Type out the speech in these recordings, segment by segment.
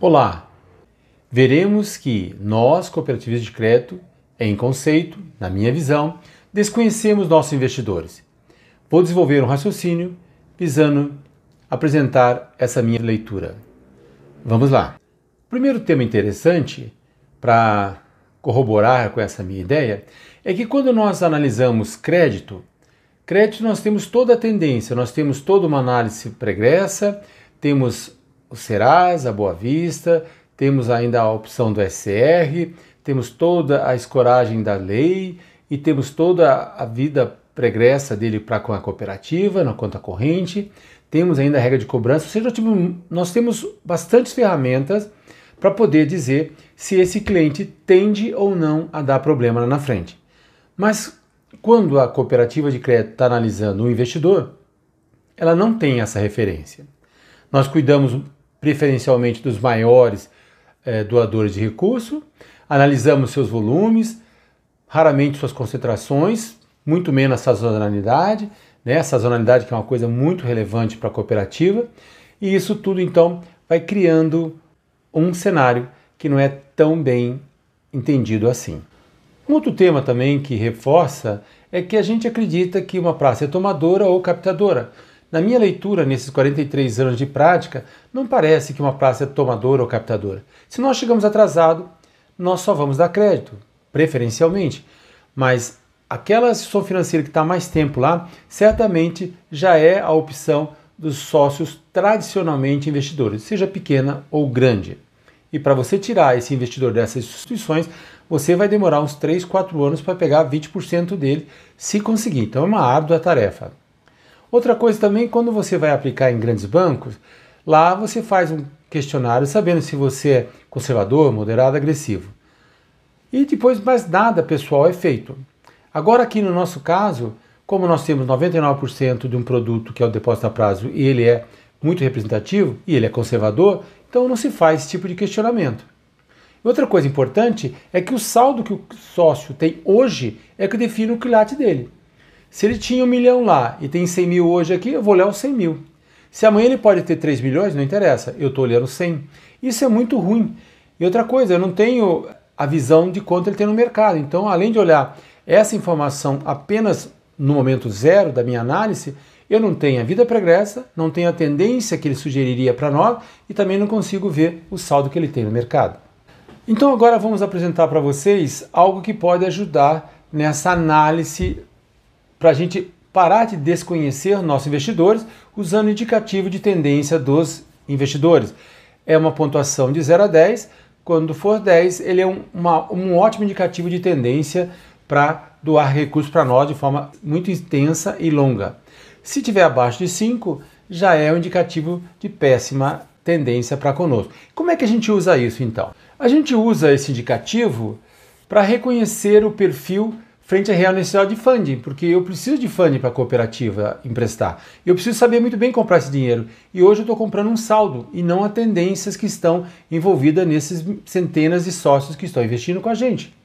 Olá! Veremos que nós, cooperativistas de crédito, em conceito, na minha visão, desconhecemos nossos investidores. Vou desenvolver um raciocínio visando apresentar essa minha leitura. Vamos lá. Primeiro tema interessante para corroborar com essa minha ideia é que quando nós analisamos crédito, crédito nós temos toda a tendência, nós temos toda uma análise pregressa, temos o Serasa, a Boa Vista, temos ainda a opção do SR, temos toda a escoragem da lei e temos toda a vida pregressa dele para com a cooperativa, na conta corrente, temos ainda a regra de cobrança, ou seja, nós temos bastantes ferramentas para poder dizer se esse cliente tende ou não a dar problema lá na frente. Mas quando a cooperativa de crédito está analisando o investidor, ela não tem essa referência. Nós cuidamos preferencialmente dos maiores é, doadores de recurso, analisamos seus volumes, raramente suas concentrações, muito menos a sazonalidade, né? A sazonalidade que é uma coisa muito relevante para a cooperativa, e isso tudo então vai criando um cenário que não é tão bem entendido assim. Um outro tema também que reforça é que a gente acredita que uma praça é tomadora ou captadora. Na minha leitura, nesses 43 anos de prática, não parece que uma praça é tomadora ou captadora. Se nós chegamos atrasado, nós só vamos dar crédito, preferencialmente. Mas aquela instituição financeira que está mais tempo lá, certamente já é a opção dos sócios tradicionalmente investidores, seja pequena ou grande. E para você tirar esse investidor dessas instituições, você vai demorar uns 3, 4 anos para pegar 20% dele, se conseguir. Então é uma árdua tarefa. Outra coisa também, quando você vai aplicar em grandes bancos, lá você faz um questionário sabendo se você é conservador, moderado, agressivo. E depois mais nada pessoal é feito. Agora aqui no nosso caso, como nós temos 99% de um produto que é o depósito a prazo e ele é muito representativo e ele é conservador, então não se faz esse tipo de questionamento. Outra coisa importante é que o saldo que o sócio tem hoje é que define o quilate dele. Se ele tinha um milhão lá e tem 100 mil hoje aqui, eu vou olhar os 100 mil. Se amanhã ele pode ter 3 milhões, não interessa, eu estou olhando 100. Isso é muito ruim. E outra coisa, eu não tenho a visão de quanto ele tem no mercado. Então, além de olhar essa informação apenas no momento zero da minha análise, eu não tenho a vida pregressa, não tenho a tendência que ele sugeriria para nós e também não consigo ver o saldo que ele tem no mercado. Então agora vamos apresentar para vocês algo que pode ajudar nessa análise para a gente parar de desconhecer nossos investidores usando o indicativo de tendência dos investidores. É uma pontuação de 0 a 10. Quando for 10, ele é um, uma, um ótimo indicativo de tendência para doar recursos para nós de forma muito intensa e longa. Se tiver abaixo de 5, já é um indicativo de péssima tendência para conosco. Como é que a gente usa isso então? A gente usa esse indicativo para reconhecer o perfil frente à real necessidade de funding, porque eu preciso de funding para a cooperativa emprestar. Eu preciso saber muito bem comprar esse dinheiro. E hoje eu estou comprando um saldo e não a tendências que estão envolvidas nesses centenas de sócios que estão investindo com a gente.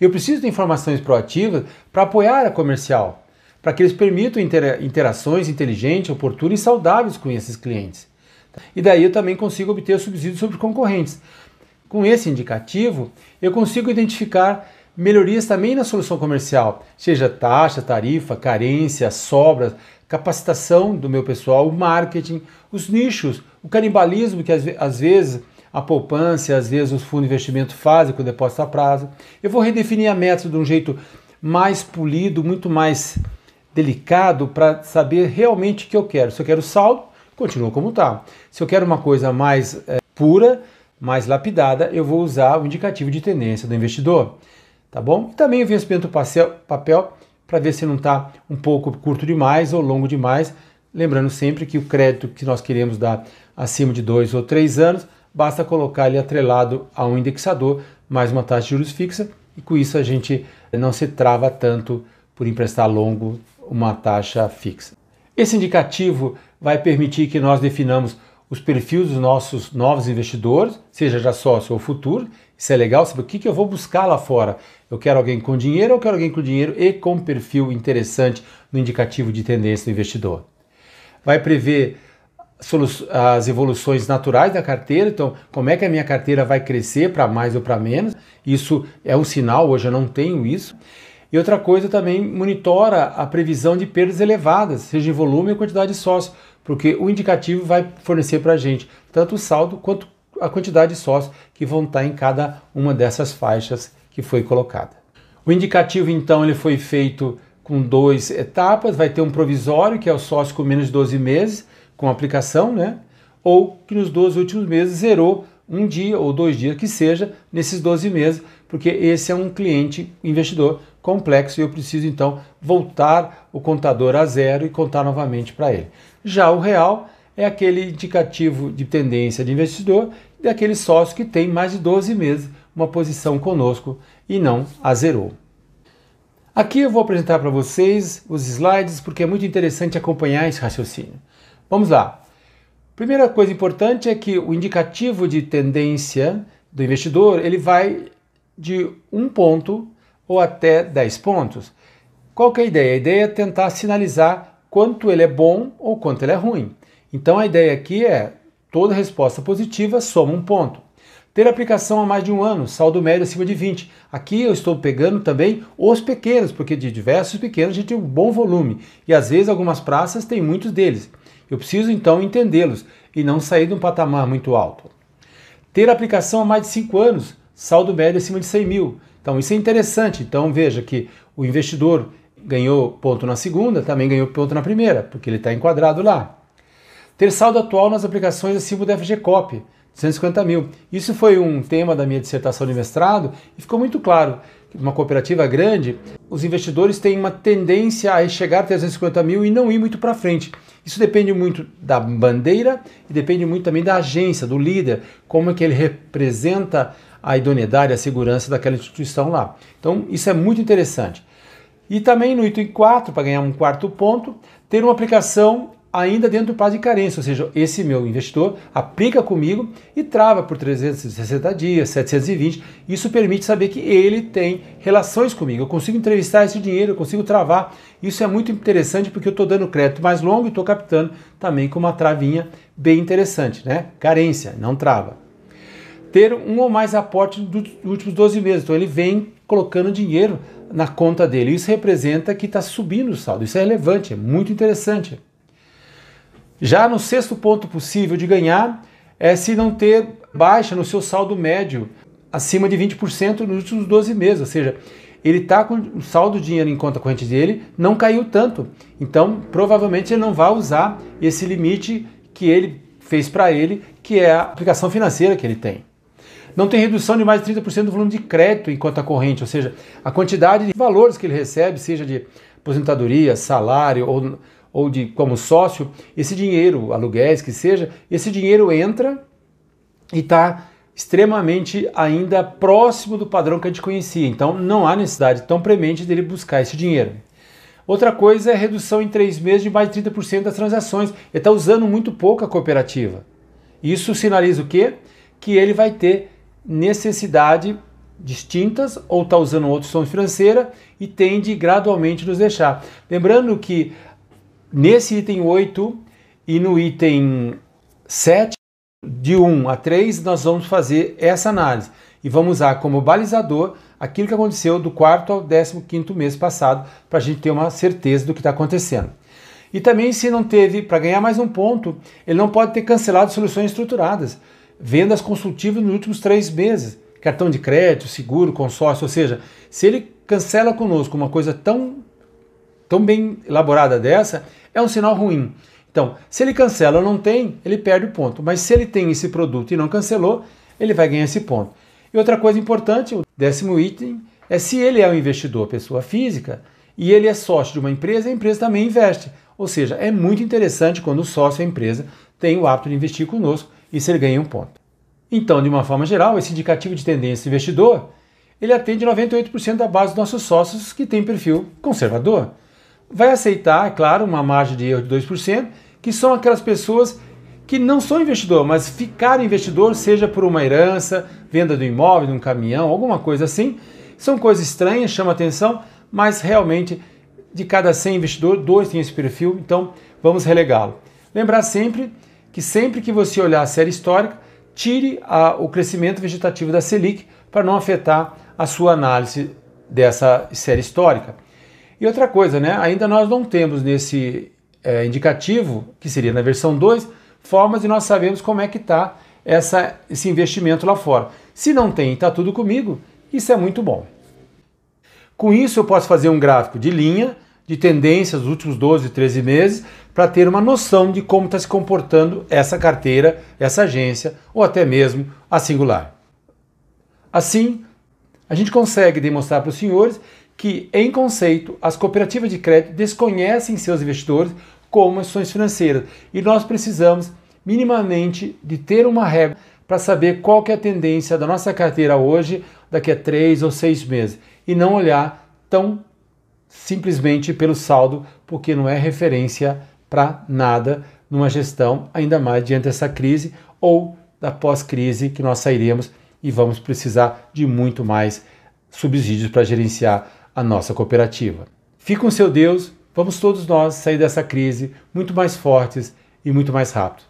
Eu preciso de informações proativas para apoiar a comercial, para que eles permitam interações inteligentes, oportunas e saudáveis com esses clientes. E daí eu também consigo obter subsídios sobre concorrentes. Com esse indicativo, eu consigo identificar melhorias também na solução comercial, seja taxa, tarifa, carência, sobras, capacitação do meu pessoal, o marketing, os nichos, o canibalismo que às vezes a poupança, às vezes os fundos de investimento fazem com o depósito a prazo. Eu vou redefinir a meta de um jeito mais polido, muito mais delicado para saber realmente o que eu quero. Se eu quero saldo, continua como está. Se eu quero uma coisa mais é, pura, mais lapidada, eu vou usar o indicativo de tendência do investidor tá bom? E também o vencimento papel para ver se não está um pouco curto demais ou longo demais. Lembrando sempre que o crédito que nós queremos dar acima de dois ou três anos, basta colocar ele atrelado a um indexador mais uma taxa de juros fixa e com isso a gente não se trava tanto por emprestar longo uma taxa fixa. Esse indicativo vai permitir que nós definamos os perfis dos nossos novos investidores, seja já sócio ou futuro. Isso é legal, sabe o que, que eu vou buscar lá fora? Eu quero alguém com dinheiro, eu quero alguém com dinheiro e com perfil interessante no indicativo de tendência do investidor. Vai prever as evoluções naturais da carteira, então como é que a minha carteira vai crescer para mais ou para menos. Isso é um sinal, hoje eu não tenho isso. E outra coisa também monitora a previsão de perdas elevadas, seja em volume ou quantidade de sócios, porque o indicativo vai fornecer para a gente tanto o saldo quanto a quantidade de sócios que vão estar em cada uma dessas faixas que foi colocada. O indicativo, então, ele foi feito com duas etapas, vai ter um provisório, que é o sócio com menos de 12 meses, com aplicação, né? Ou que nos 12 últimos meses zerou um dia ou dois dias que seja nesses 12 meses, porque esse é um cliente investidor complexo e eu preciso então voltar o contador a zero e contar novamente para ele. Já o real é aquele indicativo de tendência de investidor daquele sócio que tem mais de 12 meses uma posição conosco e não a zerou. Aqui eu vou apresentar para vocês os slides porque é muito interessante acompanhar esse raciocínio. Vamos lá. Primeira coisa importante é que o indicativo de tendência do investidor ele vai de um ponto ou até 10 pontos. Qual que é a ideia? A ideia é tentar sinalizar quanto ele é bom ou quanto ele é ruim. Então a ideia aqui é toda resposta positiva soma um ponto. Ter aplicação há mais de um ano, saldo médio acima de 20. Aqui eu estou pegando também os pequenos, porque de diversos pequenos a gente tem um bom volume. E às vezes algumas praças têm muitos deles. Eu preciso então entendê-los e não sair de um patamar muito alto. Ter aplicação há mais de 5 anos, saldo médio acima de 100 mil. Então isso é interessante. Então veja que o investidor ganhou ponto na segunda, também ganhou ponto na primeira, porque ele está enquadrado lá. Ter saldo atual nas aplicações acima do FGCOP. 250 mil. Isso foi um tema da minha dissertação de mestrado e ficou muito claro que uma cooperativa grande, os investidores têm uma tendência a chegar a 350 mil e não ir muito para frente. Isso depende muito da bandeira e depende muito também da agência, do líder, como é que ele representa a idoneidade, a segurança daquela instituição lá. Então, isso é muito interessante. E também no item 4, para ganhar um quarto ponto, ter uma aplicação ainda dentro do prazo de carência, ou seja, esse meu investidor aplica comigo e trava por 360 dias, 720. Isso permite saber que ele tem relações comigo. Eu consigo entrevistar esse dinheiro, eu consigo travar. Isso é muito interessante porque eu estou dando crédito mais longo e estou captando também com uma travinha bem interessante, né? Carência, não trava. Ter um ou mais aportes dos últimos 12 meses. Então ele vem colocando dinheiro na conta dele. Isso representa que está subindo o saldo. Isso é relevante, é muito interessante. Já no sexto ponto possível de ganhar é se não ter baixa no seu saldo médio acima de 20% nos últimos 12 meses, ou seja, ele está com o saldo de dinheiro em conta corrente dele não caiu tanto. Então, provavelmente ele não vai usar esse limite que ele fez para ele, que é a aplicação financeira que ele tem. Não tem redução de mais de 30% do volume de crédito em conta corrente, ou seja, a quantidade de valores que ele recebe, seja de aposentadoria, salário ou ou de como sócio, esse dinheiro, aluguéis que seja, esse dinheiro entra e está extremamente ainda próximo do padrão que a gente conhecia. Então não há necessidade tão premente dele buscar esse dinheiro. Outra coisa é redução em três meses de mais de 30% das transações. Ele está usando muito pouco a cooperativa. Isso sinaliza o quê? Que ele vai ter necessidade distintas ou está usando outra opção financeira e tende gradualmente nos deixar. Lembrando que Nesse item 8 e no item 7, de 1 a 3, nós vamos fazer essa análise e vamos usar como balizador aquilo que aconteceu do quarto ao décimo quinto mês passado para a gente ter uma certeza do que está acontecendo. E também, se não teve, para ganhar mais um ponto, ele não pode ter cancelado soluções estruturadas, vendas consultivas nos últimos três meses, cartão de crédito, seguro, consórcio, ou seja, se ele cancela conosco uma coisa tão, tão bem elaborada dessa, é um sinal ruim. Então, se ele cancela ou não tem, ele perde o ponto. Mas se ele tem esse produto e não cancelou, ele vai ganhar esse ponto. E outra coisa importante, o décimo item, é se ele é um investidor, pessoa física, e ele é sócio de uma empresa, a empresa também investe. Ou seja, é muito interessante quando o sócio, a empresa, tem o hábito de investir conosco e se ele ganha um ponto. Então, de uma forma geral, esse indicativo de tendência investidor, ele atende 98% da base dos nossos sócios que tem perfil conservador vai aceitar, é claro, uma margem de erro de 2%, que são aquelas pessoas que não são investidor, mas ficaram investidor, seja por uma herança, venda do imóvel, de um caminhão, alguma coisa assim. São coisas estranhas, chama atenção, mas realmente de cada 100 investidores, dois têm esse perfil, então vamos relegá-lo. Lembrar sempre que sempre que você olhar a série histórica, tire a, o crescimento vegetativo da Selic para não afetar a sua análise dessa série histórica. E outra coisa, né? ainda nós não temos nesse é, indicativo, que seria na versão 2, formas de nós sabemos como é que está esse investimento lá fora. Se não tem, está tudo comigo, isso é muito bom. Com isso, eu posso fazer um gráfico de linha, de tendências dos últimos 12, 13 meses, para ter uma noção de como está se comportando essa carteira, essa agência ou até mesmo a singular. Assim, a gente consegue demonstrar para os senhores que, em conceito, as cooperativas de crédito desconhecem seus investidores como ações financeiras. E nós precisamos minimamente de ter uma regra para saber qual que é a tendência da nossa carteira hoje, daqui a três ou seis meses. E não olhar tão simplesmente pelo saldo, porque não é referência para nada numa gestão, ainda mais diante dessa crise ou da pós-crise que nós sairemos e vamos precisar de muito mais subsídios para gerenciar a nossa cooperativa. Fique com seu Deus, vamos todos nós sair dessa crise muito mais fortes e muito mais rápido.